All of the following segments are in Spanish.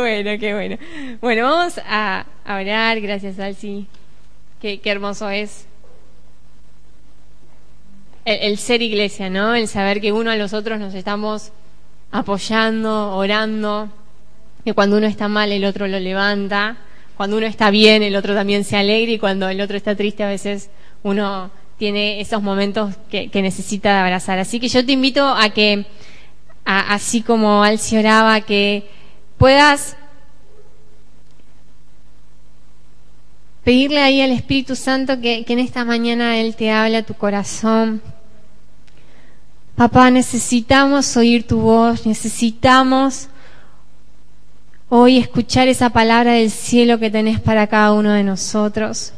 Bueno, qué bueno. Bueno, vamos a, orar. Gracias, Alci. Qué, qué hermoso es el, ser iglesia, ¿no? El saber que uno a los otros nos estamos apoyando, orando, que cuando uno está mal el otro lo levanta, cuando uno está bien el otro también se alegra y cuando el otro está triste a veces uno tiene esos momentos que, necesita abrazar. Así que yo te invito a que, así como Alci oraba, que puedas pedirle ahí al Espíritu Santo que, en esta mañana Él te hable a tu corazón. Papá, necesitamos oír tu voz, necesitamos hoy escuchar esa palabra del cielo que tenés para cada uno de nosotros.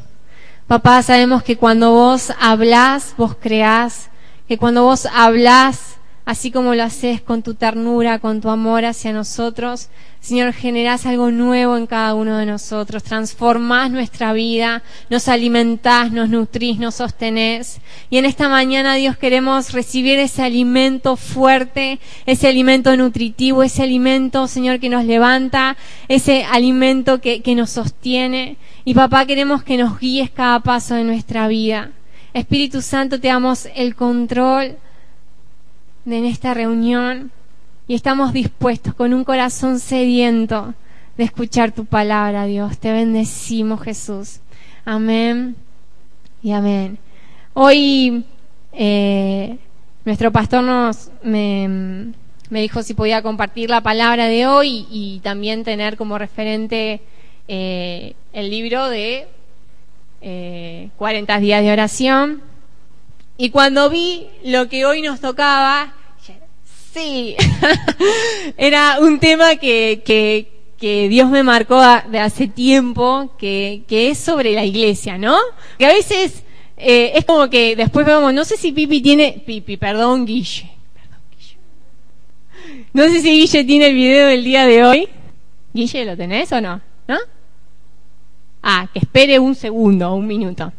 Papá, sabemos que cuando vos hablás, vos creás, que cuando vos hablás, así como lo haces con tu ternura, con tu amor hacia nosotros, Señor, generás algo nuevo en cada uno de nosotros, transformás nuestra vida, nos alimentás, nos nutrís, nos sostenés. Y en esta mañana, Dios, queremos recibir ese alimento fuerte, ese alimento nutritivo, ese alimento, Señor, que nos levanta, ese alimento que, que nos sostiene. Y papá, queremos que nos guíes cada paso de nuestra vida. Espíritu Santo, te damos el control en esta reunión y estamos dispuestos con un corazón sediento de escuchar tu palabra, Dios. Te bendecimos, Jesús. Amén y amén. Hoy eh, nuestro pastor nos me, dijo si podía compartir la palabra de hoy y también tener como referente eh, el libro de 40 eh, días de oración. Y cuando vi lo que hoy nos tocaba, Sí, era un tema que, Dios me marcó de hace tiempo, que, es sobre la iglesia, ¿no? Que a veces eh, es como que después vemos, no sé si Pipi tiene, Pipi, perdón, Guille. Perdón, Guille. No sé si Guille tiene el video del día de hoy. Guille, ¿lo tenés o no? ¿No? Ah, que espere un segundo, un minuto.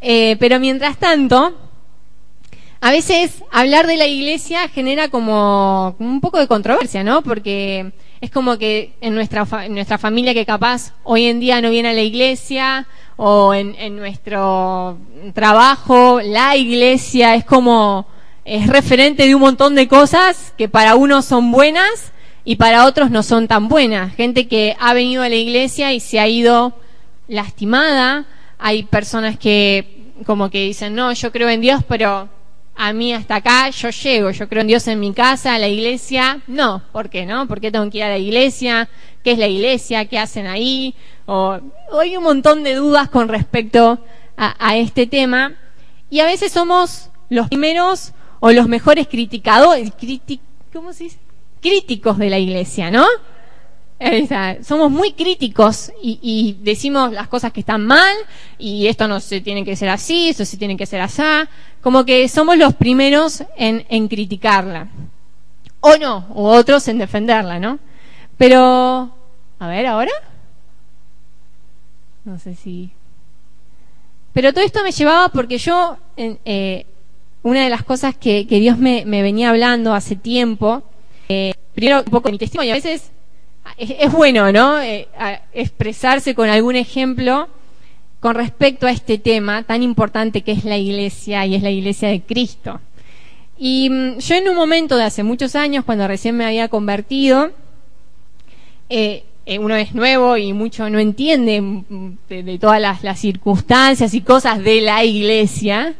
Eh, pero mientras tanto, a veces hablar de la iglesia genera como un poco de controversia, ¿no? Porque es como que en nuestra, nuestra familia que capaz hoy en día no viene a la iglesia o en, en nuestro trabajo la iglesia es como es referente de un montón de cosas que para unos son buenas y para otros no son tan buenas. Gente que ha venido a la iglesia y se ha ido lastimada. Hay personas que como que dicen, no, yo creo en Dios, pero a mí hasta acá, yo llego, yo creo en Dios en mi casa, a la iglesia, no, ¿por qué no? ¿Por qué tengo que ir a la iglesia? ¿Qué es la iglesia? ¿Qué hacen ahí? O, hay un montón de dudas con respecto a, este tema y a veces somos los primeros o los mejores criticadores, ¿cómo se dice? Críticos de la iglesia, ¿no? Somos muy críticos y, decimos las cosas que están mal y esto no se tiene que ser así, esto se tiene que ser así, como que somos los primeros en, criticarla. O no, o otros en defenderla, ¿no? Pero, a ver, ahora. No sé si... Pero todo esto me llevaba porque yo, eh, una de las cosas que, Dios me, venía hablando hace tiempo, eh, primero un poco de mi testimonio, a veces es, bueno, ¿no? Eh, expresarse con algún ejemplo con respecto a este tema tan importante que es la iglesia y es la iglesia de Cristo. Y mm, yo en un momento de hace muchos años, cuando recién me había convertido, eh, eh, uno es nuevo y mucho no entiende mm, de, todas las, circunstancias y cosas de la iglesia.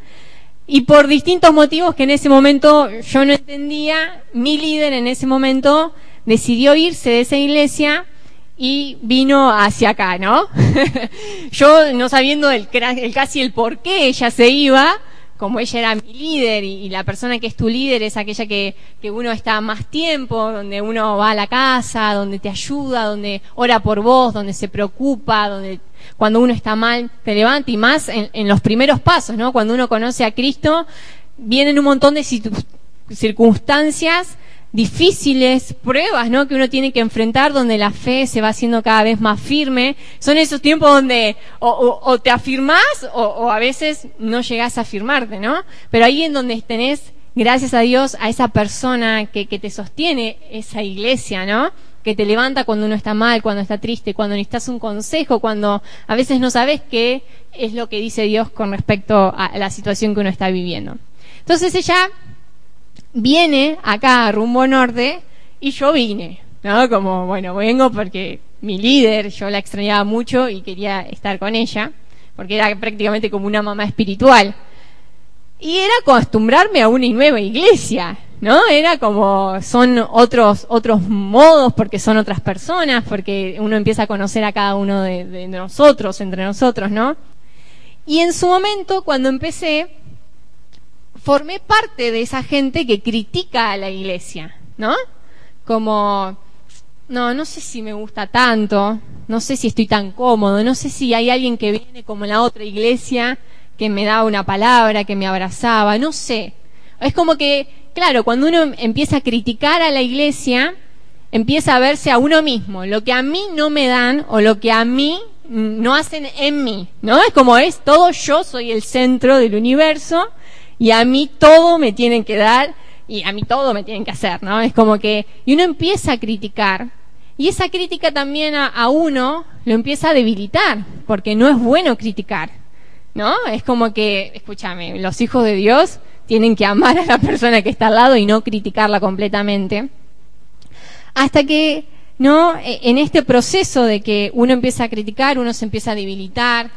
Y por distintos motivos que en ese momento yo no entendía, mi líder en ese momento decidió irse de esa iglesia y vino hacia acá, ¿no? Yo, no sabiendo el, casi el por qué ella se iba, como ella era mi líder y, la persona que es tu líder es aquella que, que, uno está más tiempo, donde uno va a la casa, donde te ayuda, donde ora por vos, donde se preocupa, donde cuando uno está mal te levanta y más en, en los primeros pasos, ¿no? Cuando uno conoce a Cristo, vienen un montón de circunstancias difíciles, pruebas, ¿no? Que uno tiene que enfrentar, donde la fe se va haciendo cada vez más firme. Son esos tiempos donde o, te afirmás o, a veces no llegás a afirmarte, ¿no? Pero ahí en donde tenés, gracias a Dios, a esa persona que, que te sostiene, esa iglesia, ¿no? Que te levanta cuando uno está mal, cuando está triste, cuando necesitas un consejo, cuando a veces no sabes qué es lo que dice Dios con respecto a la situación que uno está viviendo. Entonces ella viene acá rumbo norte y yo vine, ¿no? Como, bueno, vengo porque mi líder, yo la extrañaba mucho y quería estar con ella, porque era prácticamente como una mamá espiritual. Y era acostumbrarme a una nueva iglesia, ¿no? Era como, son otros, otros modos, porque son otras personas, porque uno empieza a conocer a cada uno de, de nosotros, entre nosotros, ¿no? Y en su momento, cuando empecé, formé parte de esa gente que critica a la iglesia, ¿no? Como, no, no sé si me gusta tanto, no sé si estoy tan cómodo, no sé si hay alguien que viene como la otra iglesia que me daba una palabra, que me abrazaba, no sé. Es como que, claro, cuando uno empieza a criticar a la iglesia, empieza a verse a uno mismo, lo que a mí no me dan o lo que a mí no hacen en mí, ¿no? Es como es todo yo soy el centro del universo y a mí todo me tienen que dar y a mí todo me tienen que hacer, ¿no? Es como que, y uno empieza a criticar y esa crítica también a, uno lo empieza a debilitar, porque no es bueno criticar, ¿no? Es como que, escúchame, los hijos de Dios tienen que amar a la persona que está al lado y no criticarla completamente. Hasta que, ¿no? E, en este proceso de que uno empieza a criticar, uno se empieza a debilitar,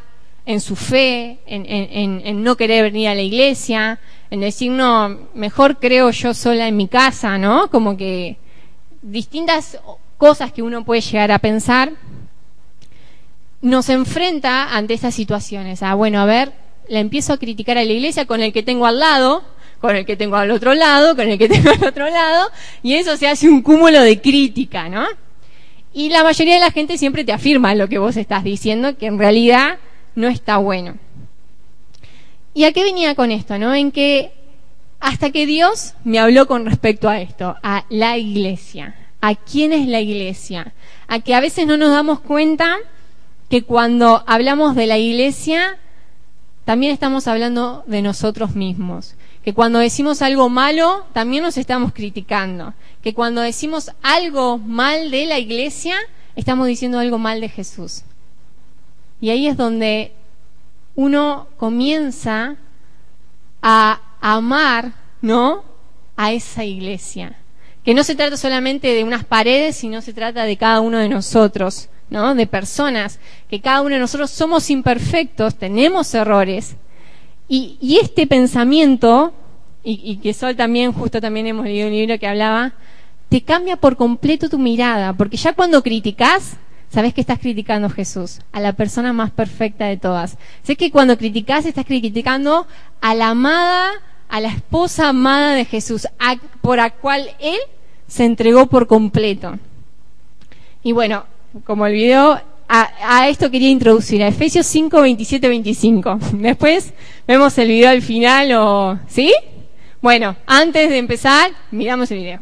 en su fe, en, no querer venir a la iglesia, en decir, no, mejor creo yo sola en mi casa, ¿no? Como que distintas cosas que uno puede llegar a pensar, nos enfrenta ante estas situaciones. Ah, bueno, a ver, la empiezo a criticar a la iglesia con el que tengo al lado, con el que tengo al otro lado, con el que tengo al otro lado, y eso se hace un cúmulo de crítica, ¿no? Y la mayoría de la gente siempre te afirma lo que vos estás diciendo, que en realidad no está bueno. ¿Y a qué venía con esto? ¿no? En que hasta que Dios me habló con respecto a esto, a la iglesia, a quién es la iglesia, a que a veces no nos damos cuenta que cuando hablamos de la iglesia, también estamos hablando de nosotros mismos. Que cuando decimos algo malo, también nos estamos criticando. Que cuando decimos algo mal de la iglesia, estamos diciendo algo mal de Jesús. Y ahí es donde uno comienza a amar, ¿no? A esa iglesia. Que no se trata solamente de unas paredes, sino se trata de cada uno de nosotros, ¿no? De personas, que cada uno de nosotros somos imperfectos, tenemos errores. Y, este pensamiento, y, y, que Sol también, justo también hemos leído un libro que hablaba, te cambia por completo tu mirada, porque ya cuando criticas, sabes que estás criticando a Jesús, a la persona más perfecta de todas. Sé que cuando criticas estás criticando a la amada, a la esposa amada de Jesús, por la cual Él se entregó por completo. Y bueno, como el video, a, a, esto quería introducir, a Efesios 5, 27, 25. Después vemos el video al final o... ¿Sí? Bueno, antes de empezar, miramos el video.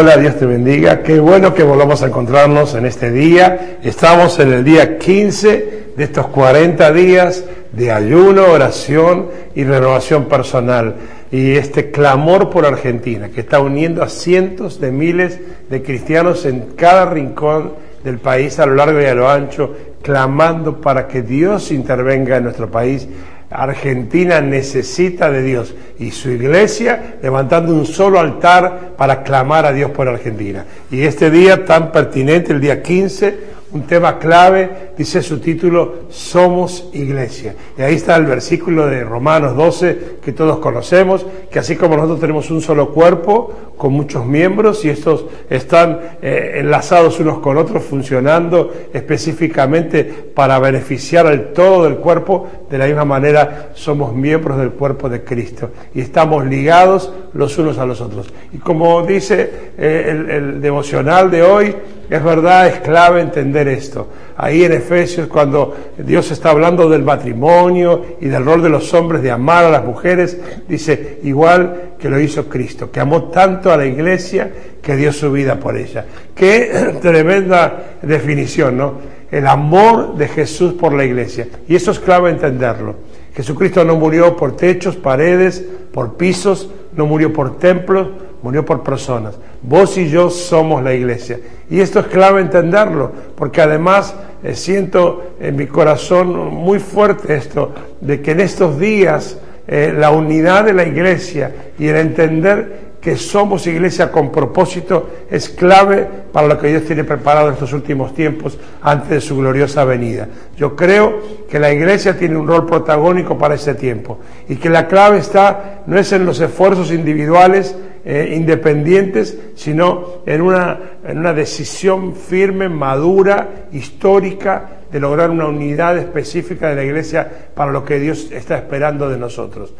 Hola, Dios te bendiga. Qué bueno que volvamos a encontrarnos en este día. Estamos en el día 15 de estos 40 días de ayuno, oración y renovación personal. Y este clamor por Argentina, que está uniendo a cientos de miles de cristianos en cada rincón del país, a lo largo y a lo ancho, clamando para que Dios intervenga en nuestro país Argentina necesita de Dios y su iglesia levantando un solo altar para clamar a Dios por Argentina. Y este día tan pertinente, el día 15, un tema clave, dice su título, Somos Iglesia. Y ahí está el versículo de Romanos 12 que todos conocemos, que así como nosotros tenemos un solo cuerpo con muchos miembros y estos están eh, enlazados unos con otros, funcionando específicamente para beneficiar al todo del cuerpo, de la misma manera somos miembros del cuerpo de Cristo y estamos ligados los unos a los otros. Y como dice eh, el, el devocional de hoy, es verdad, es clave entender esto. Ahí en Efesios, cuando Dios está hablando del matrimonio y del rol de los hombres de amar a las mujeres, dice, igual que lo hizo Cristo, que amó tanto a la iglesia que dio su vida por ella. Qué tremenda definición, ¿no? El amor de Jesús por la iglesia. Y eso es clave entenderlo. Jesucristo no murió por techos, paredes, por pisos, no murió por templos, murió por personas. Vos y yo somos la iglesia. Y esto es clave entenderlo, porque además eh, siento en mi corazón muy fuerte esto, de que en estos días eh, la unidad de la iglesia y el entender que somos iglesia con propósito es clave para lo que Dios tiene preparado en estos últimos tiempos antes de su gloriosa venida. Yo creo que la iglesia tiene un rol protagónico para ese tiempo y que la clave está no es en los esfuerzos individuales eh, independientes, sino en una, en una decisión firme, madura, histórica, de lograr una unidad específica de la iglesia para lo que Dios está esperando de nosotros.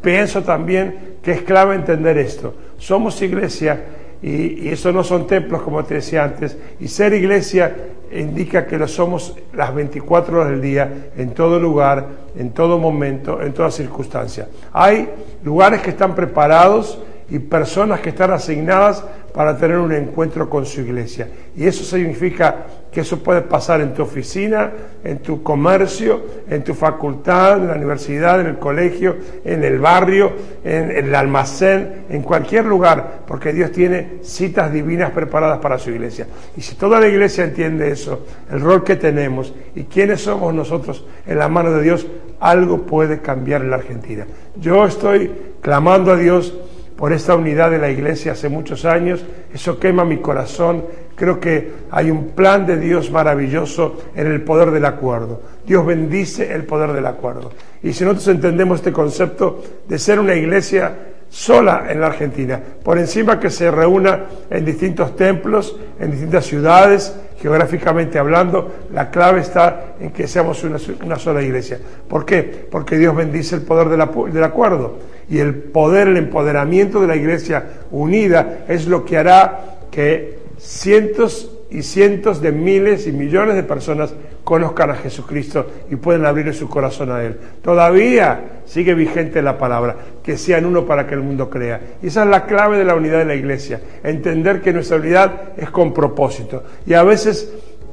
Pienso también que es clave entender esto. Somos iglesia y, eso no son templos, como te decía antes, y ser iglesia indica que lo somos las 24 horas del día, en todo lugar, en todo momento, en toda circunstancia. Hay lugares que están preparados y personas que están asignadas para tener un encuentro con su iglesia. Y eso significa que eso puede pasar en tu oficina, en tu comercio, en tu facultad, en la universidad, en el colegio, en el barrio, en, el almacén, en cualquier lugar, porque Dios tiene citas divinas preparadas para su iglesia. Y si toda la iglesia entiende eso, el rol que tenemos y quiénes somos nosotros en la mano de Dios, algo puede cambiar en la Argentina. Yo estoy clamando a Dios por esta unidad de la iglesia hace muchos años, eso quema mi corazón, creo que hay un plan de Dios maravilloso en el poder del acuerdo. Dios bendice el poder del acuerdo. Y si nosotros entendemos este concepto de ser una iglesia sola en la Argentina, por encima que se reúna en distintos templos, en distintas ciudades, geográficamente hablando, la clave está en que seamos una, sola iglesia. ¿Por qué? Porque Dios bendice el poder del acuerdo. Y el poder, el empoderamiento de la iglesia unida es lo que hará que cientos y cientos de miles y millones de personas conozcan a Jesucristo y pueden abrir su corazón a Él. Todavía sigue vigente la palabra, que sean uno para que el mundo crea. Y esa es la clave de la unidad de la iglesia, entender que nuestra unidad es con propósito. Y a veces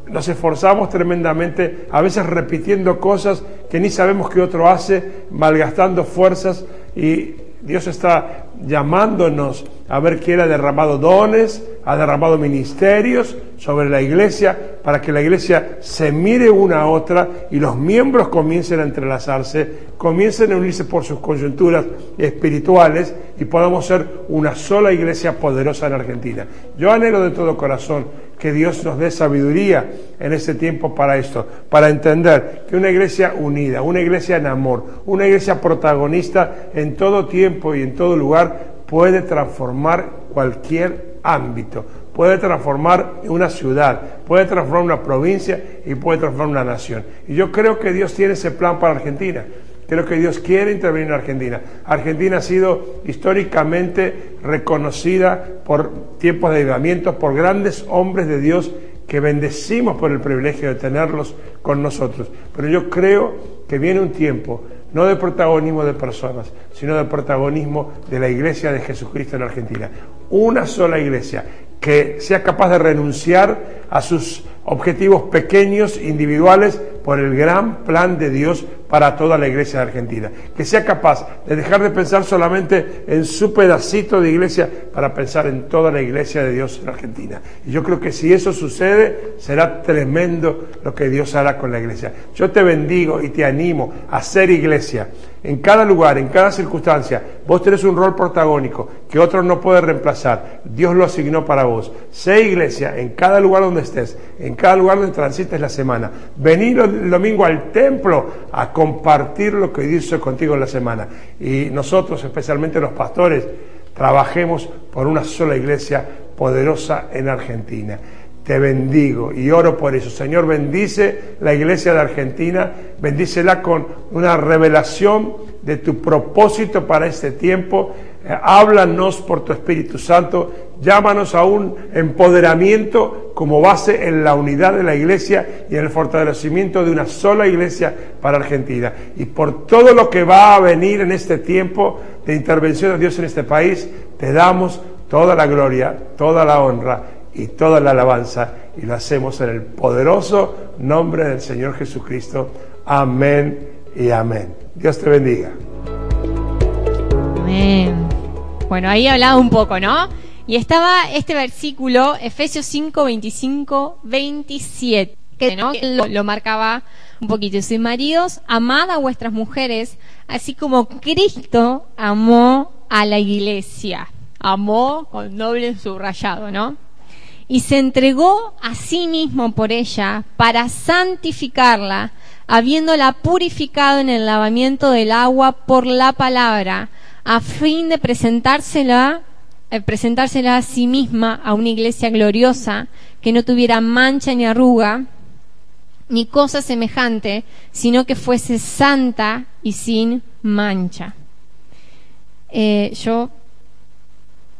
nos esforzamos tremendamente, a veces repitiendo cosas que ni sabemos que otro hace, malgastando fuerzas y Dios está llamándonos a ver quién ha derramado dones, ha derramado ministerios sobre la iglesia para que la iglesia se mire una a otra y los miembros comiencen a entrelazarse, comiencen a unirse por sus coyunturas espirituales y podamos ser una sola iglesia poderosa en Argentina. Yo anhelo de todo corazón que Dios nos dé sabiduría en este tiempo para esto, para entender que una iglesia unida, una iglesia en amor, una iglesia protagonista en todo tiempo y en todo lugar puede transformar cualquier ámbito, puede transformar una ciudad, puede transformar una provincia y puede transformar una nación. Y yo creo que Dios tiene ese plan para Argentina. Creo que Dios quiere intervenir en Argentina. Argentina ha sido históricamente reconocida por tiempos de ayudamiento, por grandes hombres de Dios que bendecimos por el privilegio de tenerlos con nosotros. Pero yo creo que viene un tiempo, no de protagonismo de personas, sino de protagonismo de la iglesia de Jesucristo en Argentina. Una sola iglesia que sea capaz de renunciar a sus objetivos pequeños, individuales, por el gran plan de Dios para toda la iglesia de Argentina. Que sea capaz de dejar de pensar solamente en su pedacito de iglesia para pensar en toda la iglesia de Dios en Argentina. Y yo creo que si eso sucede, será tremendo lo que Dios hará con la iglesia. Yo te bendigo y te animo a ser iglesia en cada lugar, en cada circunstancia, vos tenés un rol protagónico que otro no puede reemplazar. Dios lo asignó para vos. Sé iglesia en cada lugar donde estés, en cada lugar donde transites la semana. Vení el domingo al templo a compartir lo que Dios hizo contigo en la semana. Y nosotros, especialmente los pastores, trabajemos por una sola iglesia poderosa en Argentina te bendigo y oro por eso. Señor, bendice la iglesia de Argentina, bendícela con una revelación de tu propósito para este tiempo. Eh, háblanos por tu Espíritu Santo, llámanos a un empoderamiento como base en la unidad de la iglesia y en el fortalecimiento de una sola iglesia para Argentina. Y por todo lo que va a venir en este tiempo de intervención de Dios en este país, te damos toda la gloria, toda la honra y toda la alabanza y lo hacemos en el poderoso nombre del Señor Jesucristo. Amén y amén. Dios te bendiga. Amén. Bueno, ahí hablaba un poco, ¿no? Y estaba este versículo, Efesios 5, 25, 27, que ¿no? lo, lo marcaba un poquito. Maridos, amad a vuestras mujeres, así como Cristo amó a la iglesia. Amó con doble subrayado, ¿no? y se entregó a sí mismo por ella para santificarla, habiéndola purificado en el lavamiento del agua por la palabra, a fin de presentársela, eh, presentársela a sí misma a una iglesia gloriosa, que no tuviera mancha ni arruga, ni cosa semejante, sino que fuese santa y sin mancha. Eh, yo,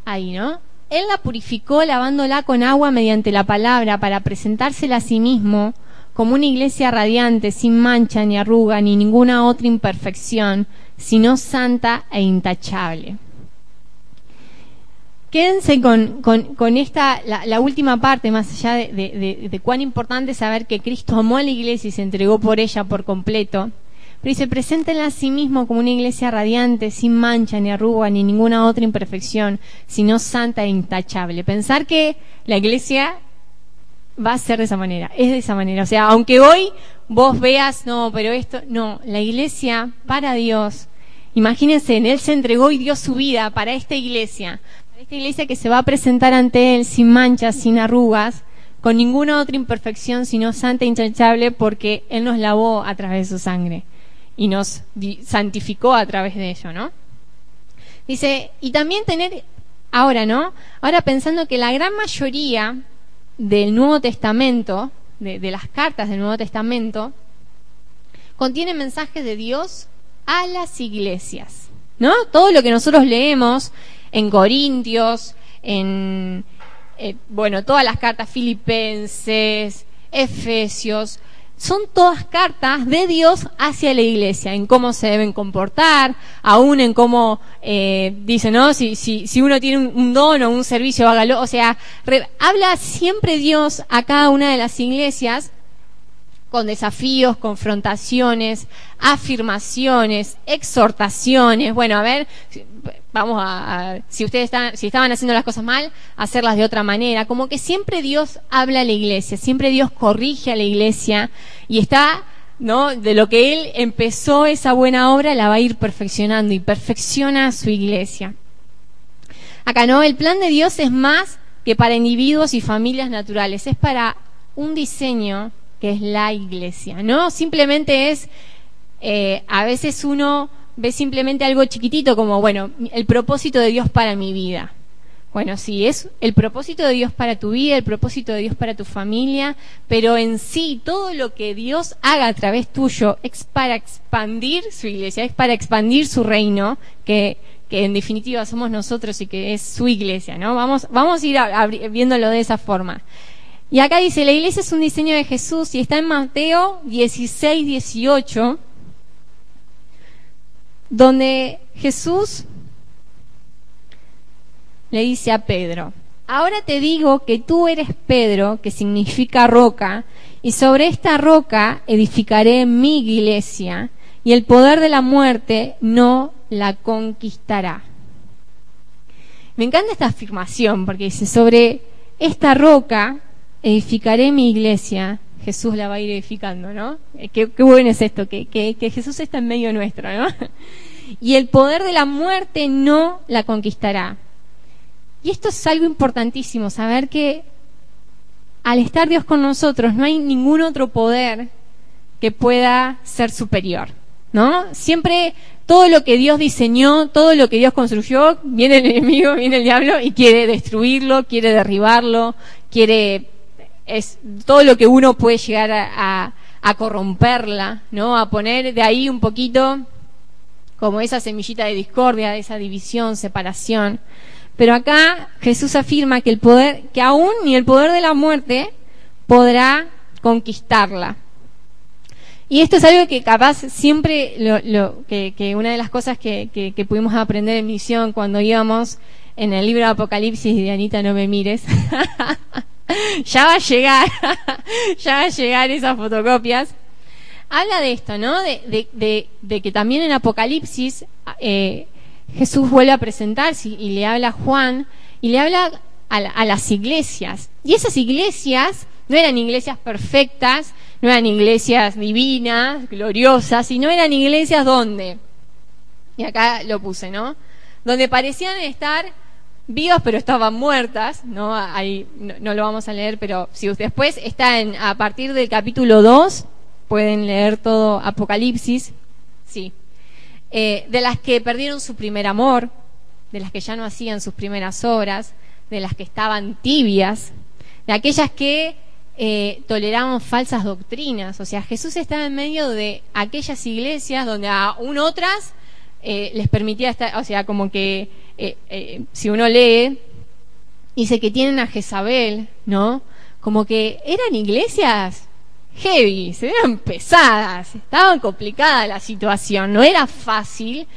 ahí, ¿no? Él la purificó lavándola con agua mediante la palabra para presentársela a sí mismo como una iglesia radiante, sin mancha ni arruga ni ninguna otra imperfección, sino santa e intachable. Quédense con, esta, la, última parte, más allá de, cuán importante saber que Cristo amó a la iglesia y se entregó por ella por completo pero dice, preséntenla a sí mismo como una iglesia radiante, sin mancha, ni arruga, ni ninguna otra imperfección, sino santa e intachable. Pensar que la iglesia va a ser de esa manera, es de esa manera. O sea, aunque hoy vos veas, no, pero esto, no, la iglesia para Dios, imagínense, en Él se entregó y dio su vida para esta iglesia, esta iglesia que se va a presentar ante Él sin manchas, sin arrugas, con ninguna otra imperfección, sino santa e intachable, porque Él nos lavó a través de su sangre y nos santificó a través de ello, ¿no? Dice, y también tener, ahora, ¿no? Ahora pensando que la gran mayoría del Nuevo Testamento, de, las cartas del Nuevo Testamento, contiene mensajes de Dios a las iglesias, ¿no? Todo lo que nosotros leemos en Corintios, en, eh, bueno, todas las cartas filipenses, Efesios, son todas cartas de Dios hacia la iglesia, en cómo se deben comportar, aún en cómo, eh, dice, ¿no? Si, si, si uno tiene un, don o un servicio, hágalo. O sea, habla siempre Dios a cada una de las iglesias con desafíos, confrontaciones, afirmaciones, exhortaciones. Bueno, a ver, vamos a, si ustedes están, si estaban haciendo las cosas mal, hacerlas de otra manera. Como que siempre Dios habla a la iglesia, siempre Dios corrige a la iglesia y está, ¿no? De lo que Él empezó esa buena obra, la va a ir perfeccionando y perfecciona a su iglesia. Acá, ¿no? El plan de Dios es más que para individuos y familias naturales, es para un diseño que es la iglesia, ¿no? Simplemente es, eh, a veces uno ve simplemente algo chiquitito como, bueno, el propósito de Dios para mi vida. Bueno, sí, es el propósito de Dios para tu vida, el propósito de Dios para tu familia, pero en sí todo lo que Dios haga a través tuyo es para expandir su iglesia, es para expandir su reino, que, que en definitiva somos nosotros y que es su iglesia, ¿no? Vamos, vamos a ir viéndolo de esa forma. Y acá dice, la iglesia es un diseño de Jesús y está en Mateo 16, 18 donde Jesús le dice a Pedro, ahora te digo que tú eres Pedro, que significa roca, y sobre esta roca edificaré mi iglesia, y el poder de la muerte no la conquistará. Me encanta esta afirmación porque dice, sobre esta roca edificaré mi iglesia. Jesús la va a ir edificando, ¿no? Eh, qué, bueno es esto, que, que Jesús está en medio nuestro, ¿no? Y el poder de la muerte no la conquistará. Y esto es algo importantísimo, saber que al estar Dios con nosotros no hay ningún otro poder que pueda ser superior. ¿no? Siempre todo lo que Dios diseñó, todo lo que Dios construyó, viene el enemigo, viene el diablo y quiere destruirlo, quiere derribarlo, quiere es todo lo que uno puede llegar a, corromperla, ¿no? A poner de ahí un poquito como esa semillita de discordia, de esa división, separación. Pero acá Jesús afirma que el poder, que aún ni el poder de la muerte podrá conquistarla. Y esto es algo que capaz siempre, lo, que, una de las cosas que, que, pudimos aprender en misión cuando íbamos en el libro de Apocalipsis de Anita No Me Mires, ya va a llegar, ya va a llegar esas fotocopias, habla de esto, ¿no? De, que también en Apocalipsis eh, Jesús vuelve a presentarse y, le habla a Juan y le habla a, a las iglesias. Y esas iglesias no eran iglesias perfectas, no eran iglesias divinas, gloriosas, sino eran iglesias donde, y acá lo puse, ¿no? Donde parecían estar vivas pero estaban muertas, ¿no? Ahí no, lo vamos a leer, pero si después está en, a partir del capítulo 2, pueden leer todo Apocalipsis, sí. Eh, de las que perdieron su primer amor, de las que ya no hacían sus primeras obras, de las que estaban tibias, de aquellas que eh, toleramos falsas doctrinas. O sea, Jesús estaba en medio de aquellas iglesias donde aún otras eh, les permitía estar, o sea, como que eh, si uno lee, dice que tienen a Jezabel, ¿no? Como que eran iglesias heavy, eran pesadas, estaban complicada la situación, no era fácil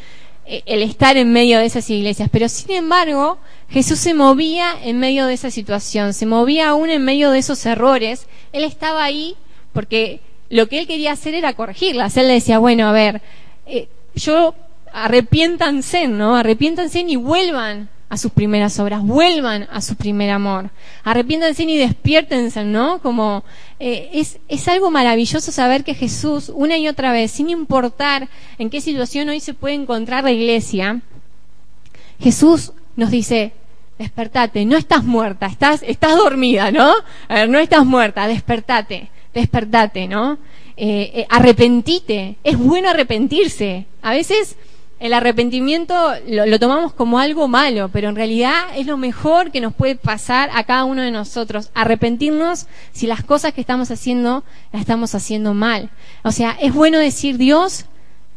el estar en medio de esas iglesias, pero sin embargo, Jesús se movía en medio de esa situación, se movía aún en medio de esos errores. Él estaba ahí porque lo que él quería hacer era corregirlas. Él le decía, bueno, a ver, eh, yo arrepiéntanse, ¿no? Arrepiéntanse y vuelvan a sus primeras obras, vuelvan a su primer amor, arrepiéntanse y despiértense, ¿no? Como eh, es, es algo maravilloso saber que Jesús, una y otra vez, sin importar en qué situación hoy se puede encontrar la iglesia, Jesús nos dice, despertate, no estás muerta, estás, estás dormida, ¿no? A ver, no estás muerta, despertate, despertate, ¿no? Eh, eh, arrepentite, es bueno arrepentirse. A veces el arrepentimiento lo, tomamos como algo malo, pero en realidad es lo mejor que nos puede pasar a cada uno de nosotros, arrepentirnos si las cosas que estamos haciendo las estamos haciendo mal. O sea, es bueno decir, Dios,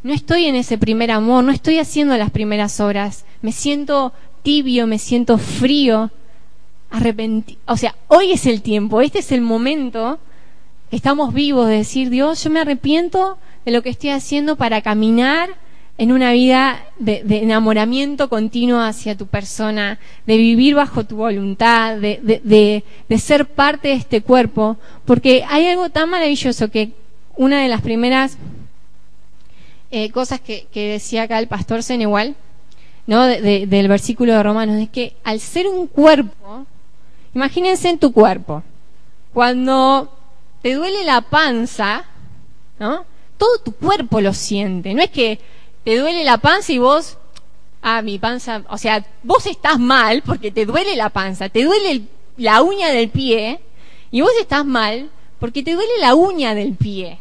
no estoy en ese primer amor, no estoy haciendo las primeras obras, me siento tibio, me siento frío, arrepentido. O sea, hoy es el tiempo, este es el momento estamos vivos de decir, Dios, yo me arrepiento de lo que estoy haciendo para caminar en una vida de, enamoramiento continuo hacia tu persona, de vivir bajo tu voluntad, de, ser parte de este cuerpo, porque hay algo tan maravilloso que una de las primeras eh, cosas que, decía acá el pastor Senegal, ¿no? del versículo de Romanos, es que al ser un cuerpo, imagínense en tu cuerpo, cuando te duele la panza, ¿no? Todo tu cuerpo lo siente, no es que te duele la panza y vos, ah, mi panza, o sea, vos estás mal porque te duele la panza, te duele la uña del pie y vos estás mal porque te duele la uña del pie.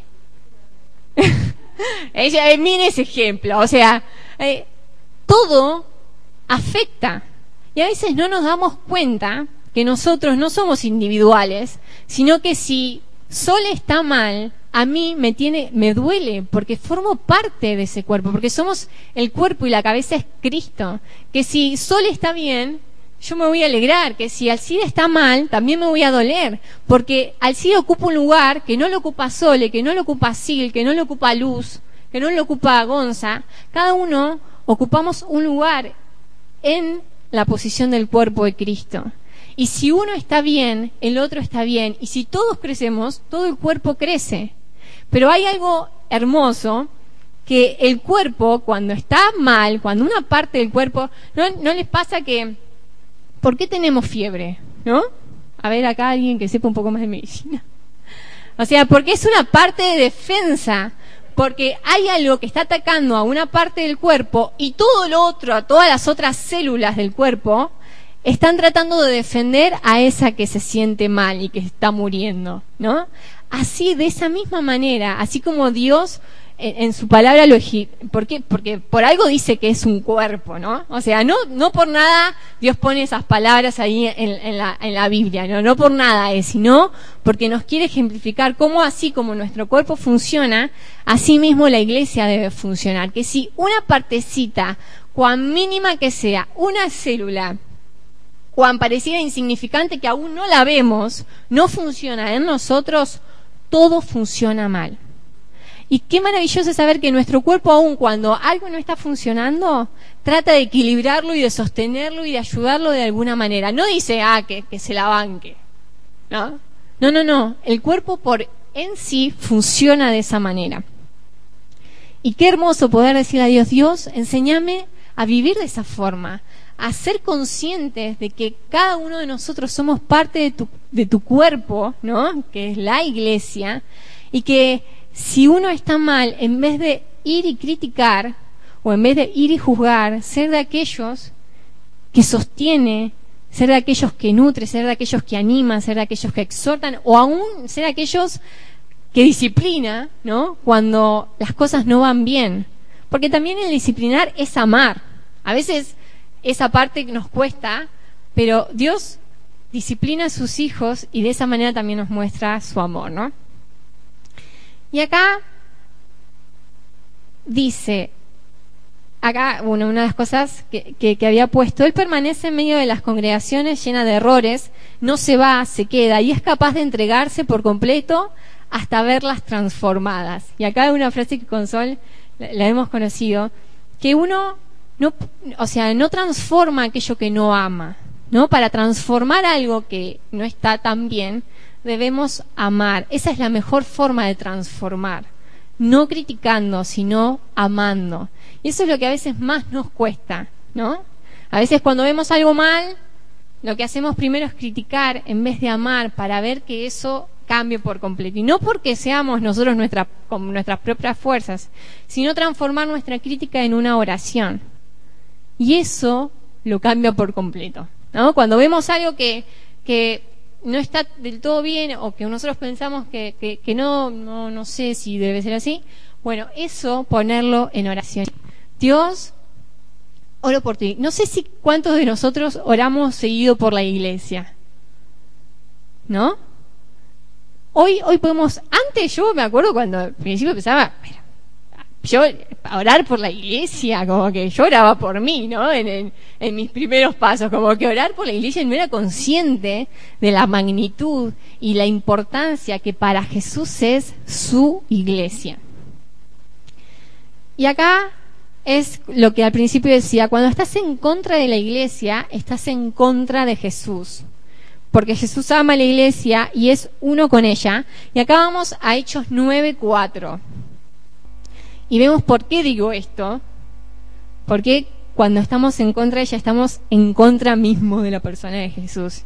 Ella, mire ese ejemplo, o sea, eh, todo afecta. Y a veces no nos damos cuenta que nosotros no somos individuales, sino que si Sol está mal, a mí me tiene, me duele, porque formo parte de ese cuerpo, porque somos el cuerpo y la cabeza es Cristo. Que si Sol está bien, yo me voy a alegrar, que si Alcide está mal, también me voy a doler, porque Alcide ocupa un lugar que no lo ocupa Sole, que no lo ocupa Sil, que no lo ocupa Luz, que no lo ocupa Gonza. Cada uno ocupamos un lugar en la posición del cuerpo de Cristo. Y si uno está bien, el otro está bien. Y si todos crecemos, todo el cuerpo crece. Pero hay algo hermoso que el cuerpo, cuando está mal, cuando una parte del cuerpo, ¿no, no les pasa que, ¿por qué tenemos fiebre? ¿No? A ver acá alguien que sepa un poco más de medicina. O sea, porque es una parte de defensa, porque hay algo que está atacando a una parte del cuerpo y todo lo otro, a todas las otras células del cuerpo, están tratando de defender a esa que se siente mal y que está muriendo, ¿no? Así, de esa misma manera, así como Dios en, su palabra lo ¿por qué? Porque por algo dice que es un cuerpo, ¿no? O sea, no, no por nada Dios pone esas palabras ahí en, la, en la Biblia, ¿no? No por nada es, sino porque nos quiere ejemplificar cómo así como nuestro cuerpo funciona, así mismo la iglesia debe funcionar. Que si una partecita, cuán mínima que sea, una célula, cuán parecida insignificante que aún no la vemos, no funciona en nosotros, todo funciona mal. Y qué maravilloso es saber que nuestro cuerpo, aun cuando algo no está funcionando, trata de equilibrarlo y de sostenerlo y de ayudarlo de alguna manera. No dice, ah, que, se la banque. ¿No? No, no, no. El cuerpo por en sí funciona de esa manera. Y qué hermoso poder decirle a Dios, Dios, enséñame a vivir de esa forma, a ser conscientes de que cada uno de nosotros somos parte de tu, de tu cuerpo, ¿no? Que es la iglesia, y que si uno está mal, en vez de ir y criticar, o en vez de ir y juzgar, ser de aquellos que sostiene, ser de aquellos que nutre, ser de aquellos que animan, ser de aquellos que exhortan, o aún ser de aquellos que disciplina, ¿no? Cuando las cosas no van bien. Porque también el disciplinar es amar. A veces esa parte nos cuesta, pero Dios disciplina a sus hijos y de esa manera también nos muestra su amor, ¿no? Y acá dice, acá, bueno, una de las cosas que, que, había puesto, él permanece en medio de las congregaciones llena de errores, no se va, se queda y es capaz de entregarse por completo hasta verlas transformadas. Y acá hay una frase que con Sol la, hemos conocido, que uno no, o sea, no transforma aquello que no ama, ¿no? Para transformar algo que no está tan bien, debemos amar. Esa es la mejor forma de transformar. No criticando, sino amando. Y eso es lo que a veces más nos cuesta, ¿no? A veces cuando vemos algo mal, lo que hacemos primero es criticar en vez de amar para ver que eso cambie por completo. Y no porque seamos nosotros nuestra, con nuestras propias fuerzas, sino transformar nuestra crítica en una oración. Y eso lo cambia por completo. ¿no? Cuando vemos algo que, que no está del todo bien o que nosotros pensamos que, que, no, no, no sé si debe ser así, bueno, eso ponerlo en oración. Dios, oro por ti. No sé si cuántos de nosotros oramos seguido por la iglesia. ¿No? Hoy, hoy podemos, antes yo me acuerdo cuando al principio pensaba, yo orar por la iglesia, como que yo oraba por mí, ¿no? En, en, mis primeros pasos, como que orar por la iglesia no era consciente de la magnitud y la importancia que para Jesús es su iglesia. Y acá es lo que al principio decía, cuando estás en contra de la iglesia, estás en contra de Jesús. Porque Jesús ama a la iglesia y es uno con ella. Y acá vamos a Hechos 9.4. Y vemos por qué digo esto. Porque cuando estamos en contra de ella, estamos en contra mismo de la persona de Jesús.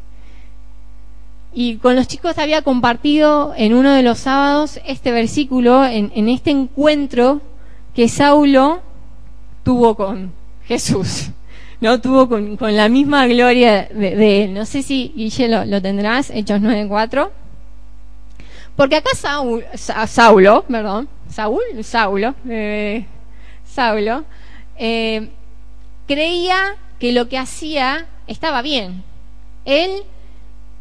Y con los chicos había compartido en uno de los sábados este versículo, en, este encuentro que Saulo tuvo con Jesús. ¿no? Tuvo con, la misma gloria de, él. No sé si Guille lo, lo tendrás, Hechos 9.4. Porque acá Saúl, Saulo, perdón, Saúl, Saulo, eh, Saulo, eh, creía que lo que hacía estaba bien. Él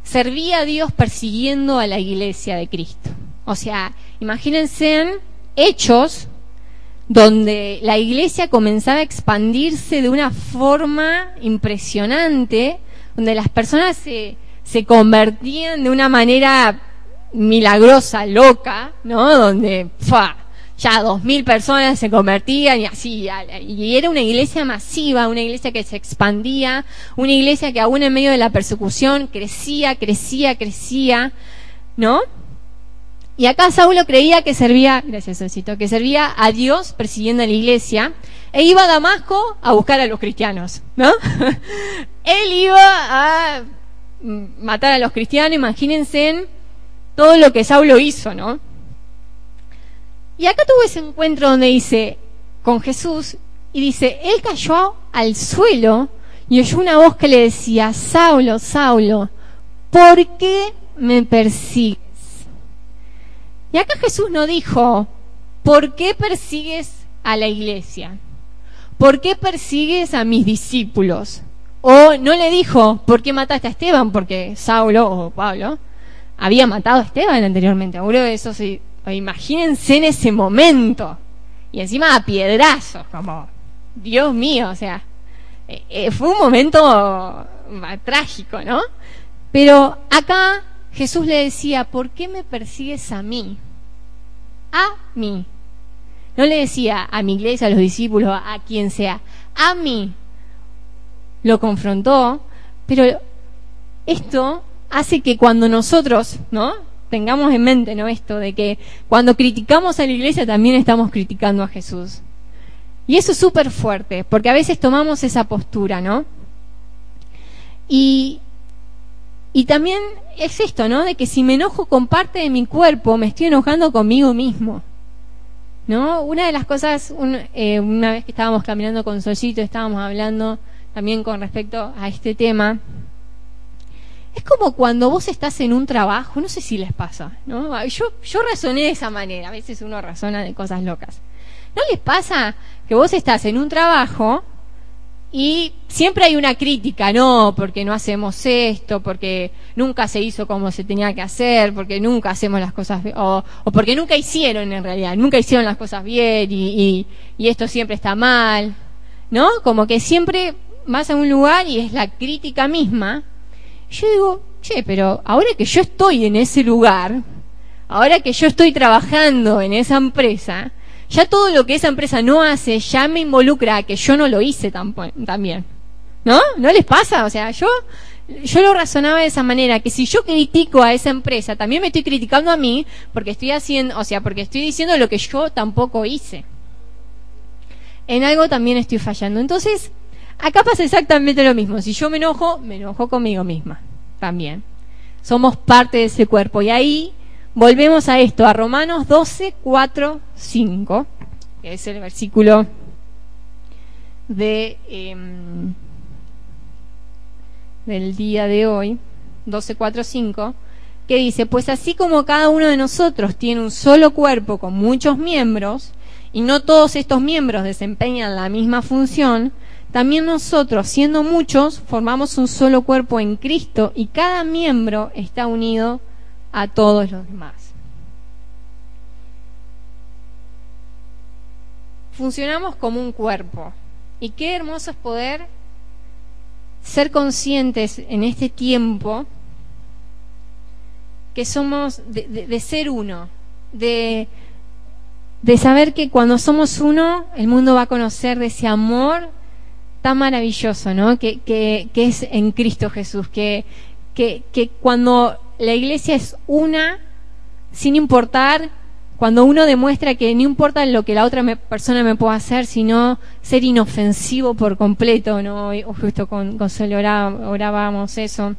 servía a Dios persiguiendo a la iglesia de Cristo. O sea, imagínense en hechos donde la iglesia comenzaba a expandirse de una forma impresionante, donde las personas se, se convertían de una manera milagrosa, loca, ¿no? Donde fa, ya dos mil personas se convertían y así, y era una iglesia masiva, una iglesia que se expandía, una iglesia que aún en medio de la persecución crecía, crecía, crecía, ¿no? Y acá Saulo creía que servía, gracias que servía a Dios persiguiendo a la iglesia e iba a Damasco a buscar a los cristianos, ¿no? Él iba a matar a los cristianos, imagínense en todo lo que Saulo hizo, ¿no? Y acá tuvo ese encuentro donde dice con Jesús y dice, él cayó al suelo y oyó una voz que le decía, Saulo, Saulo, ¿por qué me persigues? Y acá Jesús no dijo, ¿por qué persigues a la iglesia? ¿Por qué persigues a mis discípulos? O no le dijo, ¿por qué mataste a Esteban? Porque Saulo o Pablo había matado a Esteban anteriormente. Seguro de eso. Imagínense en ese momento. Y encima a piedrazos, como, Dios mío, o sea, eh, eh, fue un momento trágico, ¿no? Pero acá Jesús le decía, ¿por qué me persigues a mí? A mí. No le decía a mi iglesia, a los discípulos, a quien sea, a mí. Lo confrontó, pero esto hace que cuando nosotros, ¿no? Tengamos en mente, ¿no? Esto de que cuando criticamos a la iglesia también estamos criticando a Jesús. Y eso es súper fuerte, porque a veces tomamos esa postura, ¿no? Y, y también es esto, ¿no? De que si me enojo con parte de mi cuerpo, me estoy enojando conmigo mismo. ¿No? Una de las cosas, eh, una vez que estábamos caminando con Solcito, estábamos hablando también con respecto a este tema. Es como cuando vos estás en un trabajo, no sé si les pasa, ¿no? Yo, yo razoné de esa manera, a veces uno razona de cosas locas. ¿No les pasa que vos estás en un trabajo y siempre hay una crítica, no, porque no hacemos esto, porque nunca se hizo como se tenía que hacer, porque nunca hacemos las cosas, o, o porque nunca hicieron en realidad, nunca hicieron las cosas bien y, y, esto siempre está mal, ¿no? Como que siempre vas a un lugar y es la crítica misma. Yo digo, che, pero ahora que yo estoy en ese lugar, ahora que yo estoy trabajando en esa empresa, ya todo lo que esa empresa no hace ya me involucra a que yo no lo hice también. ¿No? ¿No les pasa? O sea, yo, yo lo razonaba de esa manera, que si yo critico a esa empresa, también me estoy criticando a mí porque estoy haciendo, o sea, porque estoy diciendo lo que yo tampoco hice. En algo también estoy fallando. Entonces, acá pasa exactamente lo mismo. Si yo me enojo, me enojo conmigo misma. También. Somos parte de ese cuerpo. Y ahí volvemos a esto, a Romanos 12, 4, 5, que es el versículo de, em, del día de hoy, 12, 4, 5, que dice, pues así como cada uno de nosotros tiene un solo cuerpo con muchos miembros, y no todos estos miembros desempeñan la misma función, también nosotros, siendo muchos, formamos un solo cuerpo en Cristo y cada miembro está unido a todos los demás. Funcionamos como un cuerpo. Y qué hermoso es poder ser conscientes en este tiempo que somos de, ser uno, de, de saber que cuando somos uno, el mundo va a conocer de ese amor tan maravilloso, ¿no? Que, es en Cristo Jesús, que, que, cuando la iglesia es una, sin importar, cuando uno demuestra que no importa lo que la otra persona me pueda hacer, sino ser inofensivo por completo, ¿no? Justo con, con Sol orábamos eso.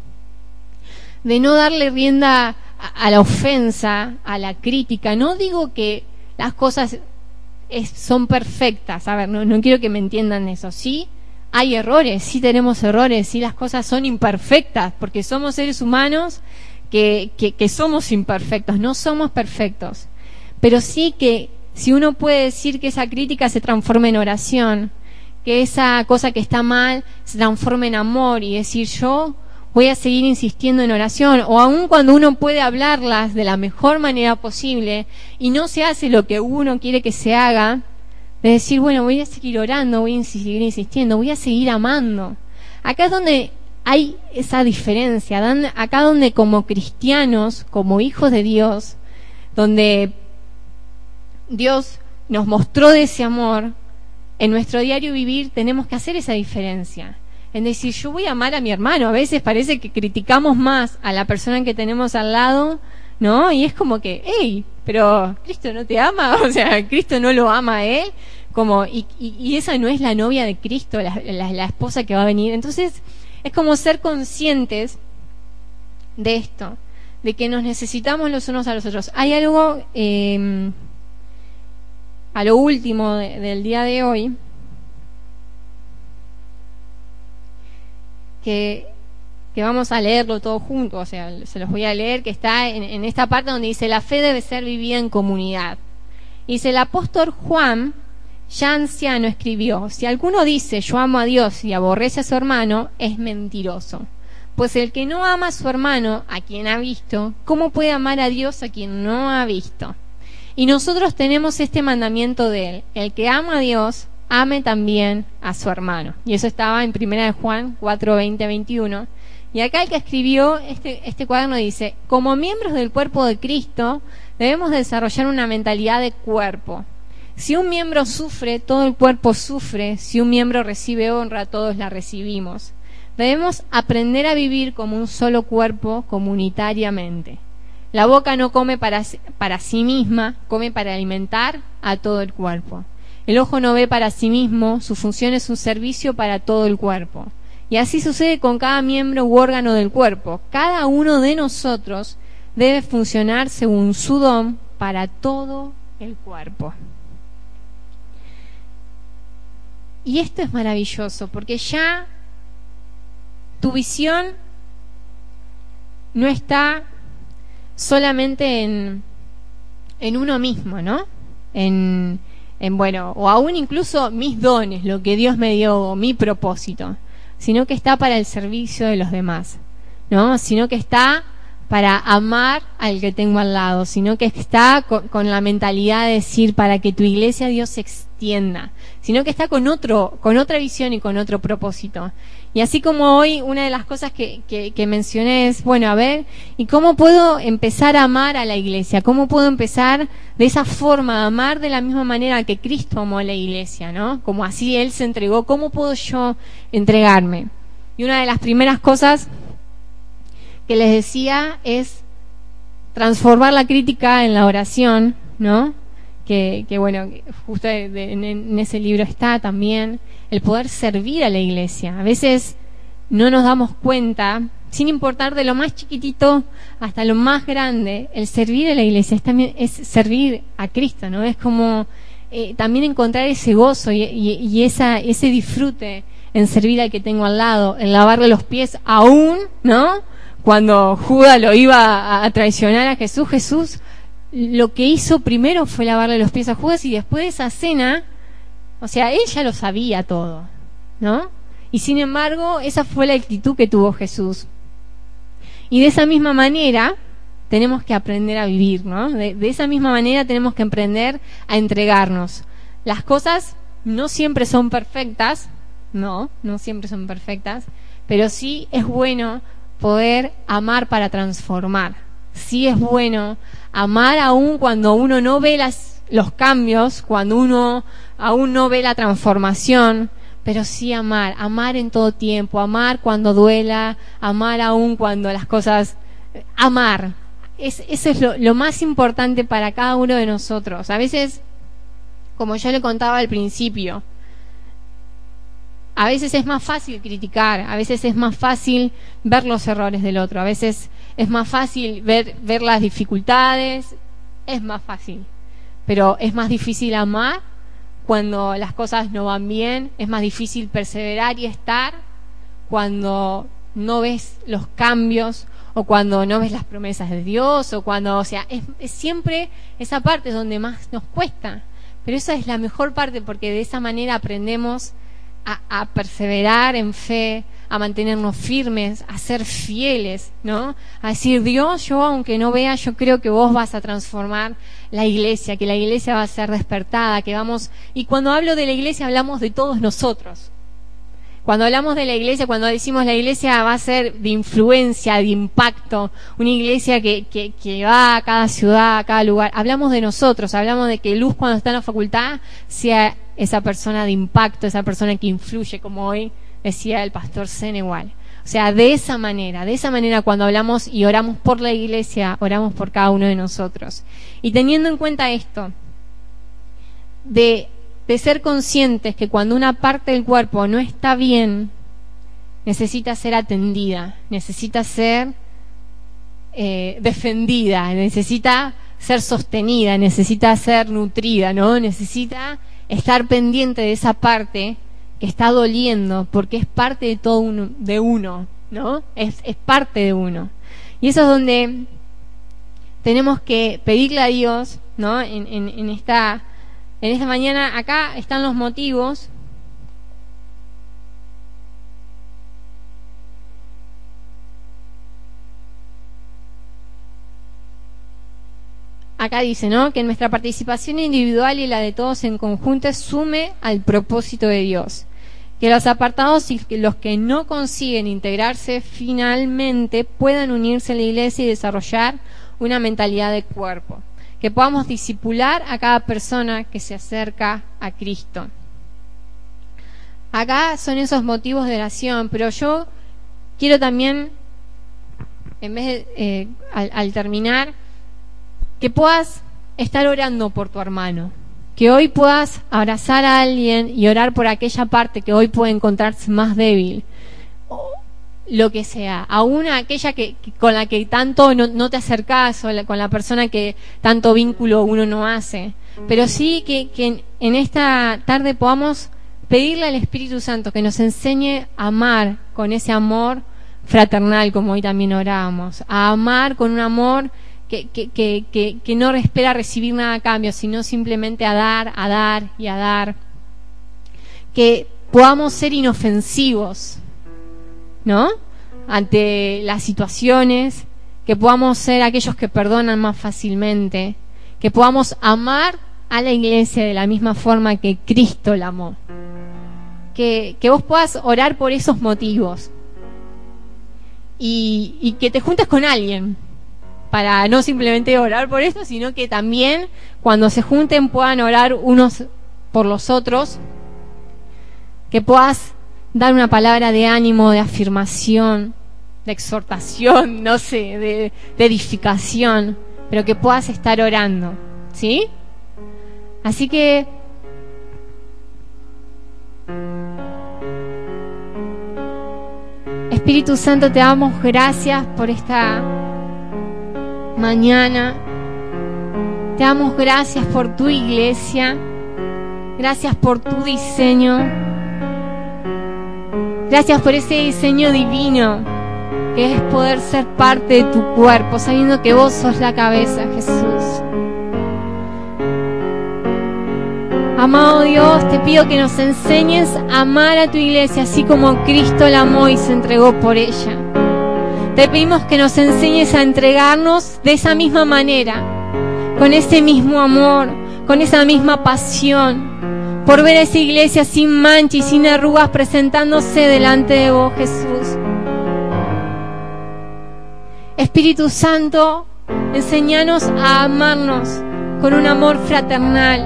De no darle rienda a, la ofensa, a la crítica. No digo que las cosas son perfectas, a ver, no, no quiero que me entiendan eso. Sí, hay errores, sí tenemos errores, sí las cosas son imperfectas, porque somos seres humanos que, que, somos imperfectos, no somos perfectos. Pero sí que si uno puede decir que esa crítica se transforme en oración, que esa cosa que está mal se transforme en amor y decir yo voy a seguir insistiendo en oración, o aun cuando uno puede hablarlas de la mejor manera posible y no se hace lo que uno quiere que se haga, de decir, bueno, voy a seguir orando, voy a seguir insistiendo, voy a seguir amando. Acá es donde hay esa diferencia, acá donde como cristianos, como hijos de Dios, donde Dios nos mostró de ese amor, en nuestro diario vivir tenemos que hacer esa diferencia. En decir, yo voy a amar a mi hermano. A veces parece que criticamos más a la persona que tenemos al lado ¿no? Y es como que, hey, pero Cristo no te ama, o sea, Cristo no lo ama a él, como, y, y, esa no es la novia de Cristo, la, esposa que va a venir. Entonces, es como ser conscientes de esto, de que nos necesitamos los unos a los otros. Hay algo, eh, a lo último del día de hoy, que, que, vamos a leerlo todo junto, o sea, se los voy a leer, que está en, esta parte donde dice, la fe debe ser vivida en comunidad. Dice, el apóstol Juan, ya anciano, escribió, si alguno dice, yo amo a Dios y aborrece a su hermano, es mentiroso. Pues el que no ama a su hermano, a quien ha visto, ¿cómo puede amar a Dios a quien no ha visto? Y nosotros tenemos este mandamiento de él, el que ama a Dios, ame también a su hermano. Y eso estaba en 1 Juan 4, 20, 21. Y acá el que escribió este, este cuaderno dice, como miembros del cuerpo de Cristo, debemos desarrollar una mentalidad de cuerpo. Si un miembro sufre, todo el cuerpo sufre. Si un miembro recibe honra, todos la recibimos. Debemos aprender a vivir como un solo cuerpo comunitariamente. La boca no come para, para sí misma, come para alimentar a todo el cuerpo. El ojo no ve para sí mismo, su función es un servicio para todo el cuerpo. Y así sucede con cada miembro u órgano del cuerpo. Cada uno de nosotros debe funcionar según su don para todo el cuerpo. Y esto es maravilloso porque ya tu visión no está solamente en, en uno mismo, ¿no? En, en, bueno, o aún incluso mis dones, lo que Dios me dio, mi propósito, sino que está para el servicio de los demás, ¿no? Sino que está para amar al que tengo al lado, sino que está con, la mentalidad de decir para que tu iglesia Dios se extienda, sino que está con otro, con otra visión y con otro propósito. Y así como hoy una de las cosas que, mencioné es, bueno, a ver, ¿y cómo puedo empezar a amar a la iglesia? ¿Cómo puedo empezar de esa forma a amar de la misma manera que Cristo amó a la iglesia, ¿no? Como así Él se entregó, ¿cómo puedo yo entregarme? Y una de las primeras cosas que les decía es transformar la crítica en la oración, ¿no? Que, que bueno, justo en, ese libro está también, el poder servir a la iglesia. A veces no nos damos cuenta, sin importar de lo más chiquitito hasta lo más grande, el servir a la iglesia es también es servir a Cristo, ¿no? Es como eh, también encontrar ese gozo y, y, ese disfrute en servir al que tengo al lado, en lavarle los pies aún, ¿no? cuando Judas lo iba a traicionar a Jesús, Jesús lo que hizo primero fue lavarle los pies a Judas y después de esa cena, o sea, él ya lo sabía todo, ¿no? Y sin embargo, esa fue la actitud que tuvo Jesús. Y de esa misma manera tenemos que aprender a vivir, ¿no? De, de esa misma manera tenemos que aprender a entregarnos. Las cosas no siempre son perfectas, no, no siempre son perfectas, pero sí es bueno poder amar para transformar. Sí es bueno amar aún cuando uno no ve las, los cambios, cuando uno aún no ve la transformación, pero sí amar, amar en todo tiempo, amar cuando duela, amar aún cuando las cosas, amar. Es, eso es lo más importante para cada uno de nosotros. A veces, como yo le contaba al principio, a veces es más fácil criticar, a veces es más fácil ver los errores del otro, a veces es más fácil ver, ver las dificultades, es más fácil. Pero es más difícil amar cuando las cosas no van bien, es más difícil perseverar y estar cuando no ves los cambios o cuando no ves las promesas de Dios o cuando, o sea, es, es siempre esa parte donde más nos cuesta. Pero esa es la mejor parte porque de esa manera aprendemos a, perseverar en fe, a mantenernos firmes, a ser fieles, ¿no? A decir, Dios, yo aunque no vea, yo creo que vos vas a transformar la iglesia, que la iglesia va a ser despertada, que vamos... Y cuando hablo de la iglesia hablamos de todos nosotros. Cuando hablamos de la iglesia, cuando decimos la iglesia va a ser de influencia, de impacto, una iglesia que, que, que va a cada ciudad, a cada lugar, hablamos de nosotros, hablamos de que Luz cuando está en la facultad sea esa persona de impacto, esa persona que influye, como hoy decía el pastor Senegal. O sea, de esa manera, de esa manera cuando hablamos y oramos por la iglesia, oramos por cada uno de nosotros. Y teniendo en cuenta esto, de, de ser conscientes que cuando una parte del cuerpo no está bien, necesita ser atendida, necesita ser eh, defendida, necesita ser sostenida, necesita ser nutrida, ¿no? Necesita estar pendiente de esa parte que está doliendo porque es parte de todo uno, de uno, ¿no? Es, es parte de uno. Y eso es donde tenemos que pedirle a Dios, ¿no? En, en, en, esta, en esta mañana, acá están los motivos. Acá dice, ¿no? Que nuestra participación individual y la de todos en conjunto sume al propósito de Dios que los apartados y los que no consiguen integrarse finalmente puedan unirse a la iglesia y desarrollar una mentalidad de cuerpo, que podamos disipular a cada persona que se acerca a Cristo. Acá son esos motivos de oración, pero yo quiero también, en vez de, eh, al, al terminar, que puedas estar orando por tu hermano, que hoy puedas abrazar a alguien y orar por aquella parte que hoy puede encontrarse más débil, lo que sea, aún aquella que, con la que tanto no, te acercas o con la persona que tanto vínculo uno no hace, pero sí que, que en esta tarde podamos pedirle al Espíritu Santo que nos enseñe a amar con ese amor fraternal, como hoy también orábamos, a amar con un amor que, que, que, que, no espera recibir nada a cambio, sino simplemente a dar, a dar y a dar. Que podamos ser inofensivos, ¿no? Ante las situaciones, que podamos ser aquellos que perdonan más fácilmente, que podamos amar a la iglesia de la misma forma que Cristo la amó. Que, que vos puedas orar por esos motivos y, y que te juntes con alguien, para no simplemente orar por esto, sino que también cuando se junten puedan orar unos por los otros, que puedas dar una palabra de ánimo, de afirmación, de exhortación, no sé, de, edificación, pero que puedas estar orando, ¿sí? Así que Espíritu Santo, te damos gracias por esta mañana. Te damos gracias por tu iglesia. Gracias por tu diseño. Gracias por ese diseño divino que es poder ser parte de tu cuerpo, sabiendo que vos sos la cabeza, Jesús. Amado Dios, te pido que nos enseñes a amar a tu iglesia así como Cristo la amó y se entregó por ella. Te pedimos que nos enseñes a entregarnos de esa misma manera, con ese mismo amor, con esa misma pasión, por ver a esa iglesia sin mancha y sin arrugas presentándose delante de vos, Jesús. Espíritu Santo, enséñanos a amarnos con un amor fraternal.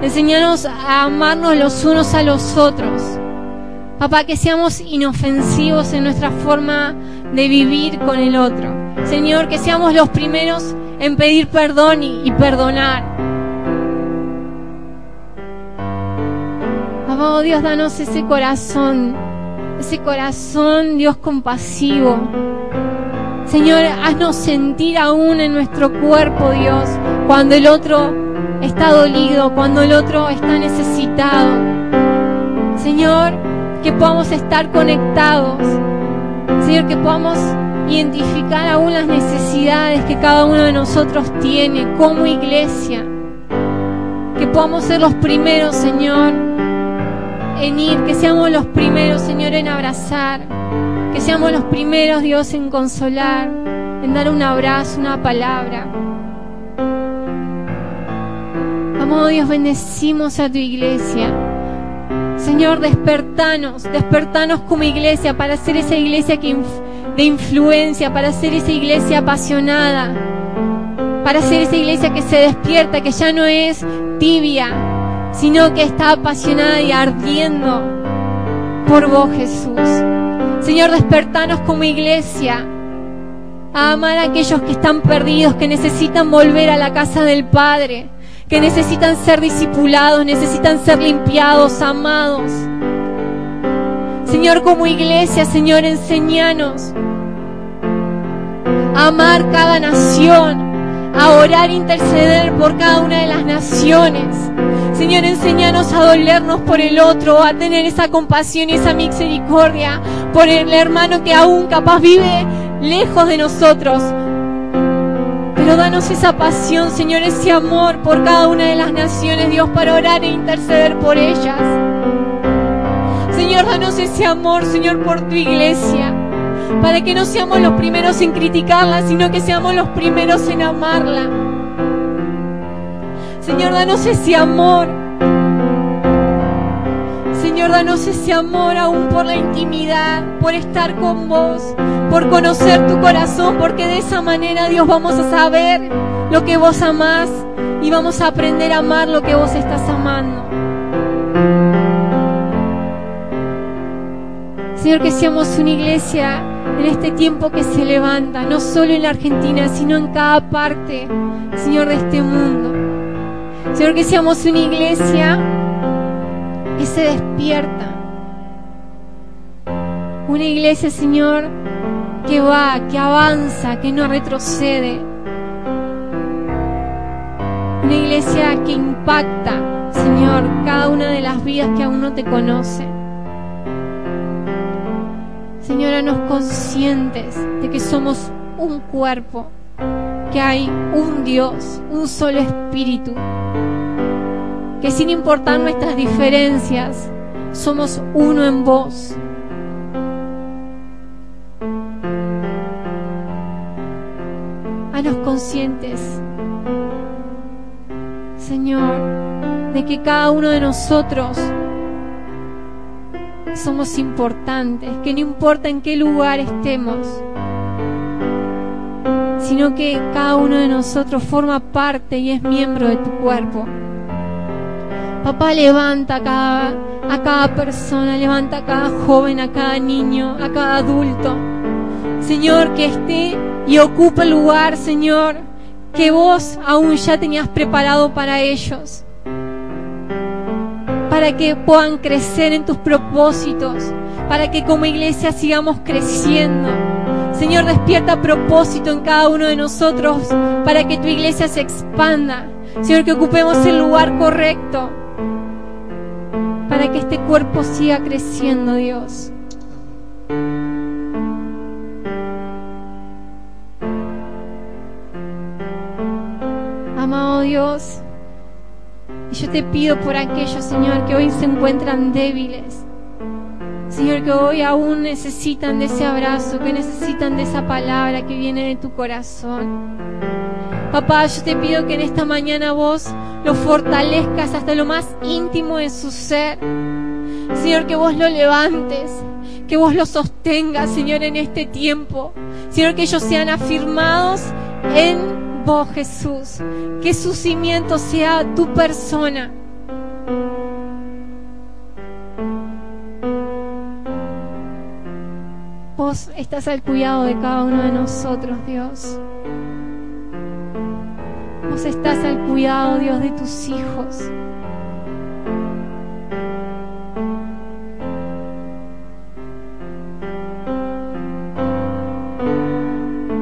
Enséñanos a amarnos los unos a los otros. Papá, que seamos inofensivos en nuestra forma de vivir con el otro. Señor, que seamos los primeros en pedir perdón y, perdonar. Amado Dios, danos ese corazón, ese corazón, Dios compasivo. Señor, haznos sentir aún en nuestro cuerpo, Dios, cuando el otro está dolido, cuando el otro está necesitado. Señor, que podamos estar conectados Señor, que podamos identificar aún las necesidades que cada uno de nosotros tiene como iglesia. Que podamos ser los primeros, Señor, en ir, que seamos los primeros, Señor, en abrazar, que seamos los primeros, Dios, en consolar, en dar un abrazo, una palabra. Amado Dios, bendecimos a tu iglesia. Señor, despertanos, despertanos como iglesia para ser esa iglesia que de influencia, para ser esa iglesia apasionada, para ser esa iglesia que se despierta, que ya no es tibia, sino que está apasionada y ardiendo por vos, Jesús. Señor, despertanos como iglesia a amar a aquellos que están perdidos, que necesitan volver a la casa del Padre, que necesitan ser discipulados, necesitan ser limpiados, amados. Señor, como iglesia, Señor, enseñanos a amar cada nación, a orar e interceder por cada una de las naciones. Señor, enséñanos a dolernos por el otro, a tener esa compasión y esa misericordia por el hermano que aún capaz vive lejos de nosotros. Pero danos esa pasión, Señor, ese amor por cada una de las naciones, Dios, para orar e interceder por ellas. Señor, danos ese amor, Señor, por tu iglesia para que no seamos los primeros en criticarla, sino que seamos los primeros en amarla. Señor, danos ese amor. Señor, danos ese amor aún por la intimidad, por estar con vos, por conocer tu corazón, porque de esa manera, Dios, vamos a saber lo que vos amás y vamos a aprender a amar lo que vos estás amando. Señor, que seamos una iglesia en este tiempo que se levanta, no solo en la Argentina, sino en cada parte, Señor, de este mundo. Señor, que seamos una iglesia que se despierta. Una iglesia, Señor, que va, que avanza, que no retrocede. Una iglesia que impacta, Señor, cada una de las vidas que aún no te conocen. Señora, nos conscientes de que somos un cuerpo, que hay un Dios, un solo espíritu, que sin importar nuestras diferencias, somos uno en vos. Conscientes, Señor, de que cada uno de nosotros somos importantes, que no importa en qué lugar estemos, sino que cada uno de nosotros forma parte y es miembro de tu cuerpo. Papá levanta a cada, a cada persona, levanta a cada joven, a cada niño, a cada adulto. Señor, que esté y ocupe el lugar, Señor, que vos aún ya tenías preparado para ellos para que puedan crecer en tus propósitos, para que como iglesia sigamos creciendo. Señor, despierta propósito en cada uno de nosotros para que tu iglesia se expanda. Señor, que ocupemos el lugar correcto para que este cuerpo siga creciendo, Dios. Dios, y yo te pido por aquellos, Señor, que hoy se encuentran débiles. Señor, que hoy aún necesitan de ese abrazo, que necesitan de esa palabra que viene de tu corazón. Papá, yo te pido que en esta mañana vos lo fortalezcas hasta lo más íntimo de su ser. Señor, que vos lo levantes, que vos lo sostengas, Señor, en este tiempo. Señor, que ellos sean afirmados en vos, Jesús. Que su cimiento sea tu persona. Vos estás al cuidado de cada uno de nosotros, Dios. Vos estás al cuidado, Dios, de tus hijos.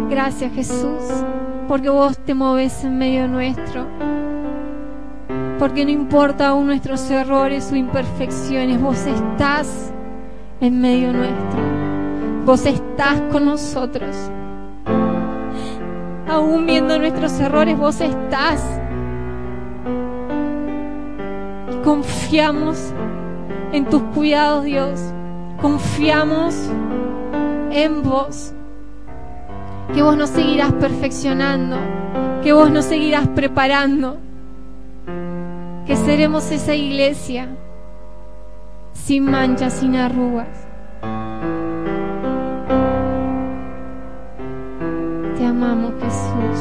Gracias, Jesús porque vos te moves en medio nuestro. Porque no importa aún nuestros errores o imperfecciones, vos estás en medio nuestro. Vos estás con nosotros. Aún viendo nuestros errores, vos estás. Confiamos en tus cuidados, Dios. Confiamos en vos que vos nos seguirás perfeccionando, que vos nos seguirás preparando, que seremos esa iglesia sin manchas, sin arrugas. Te amamos Jesús.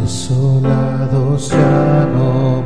Desolados ya no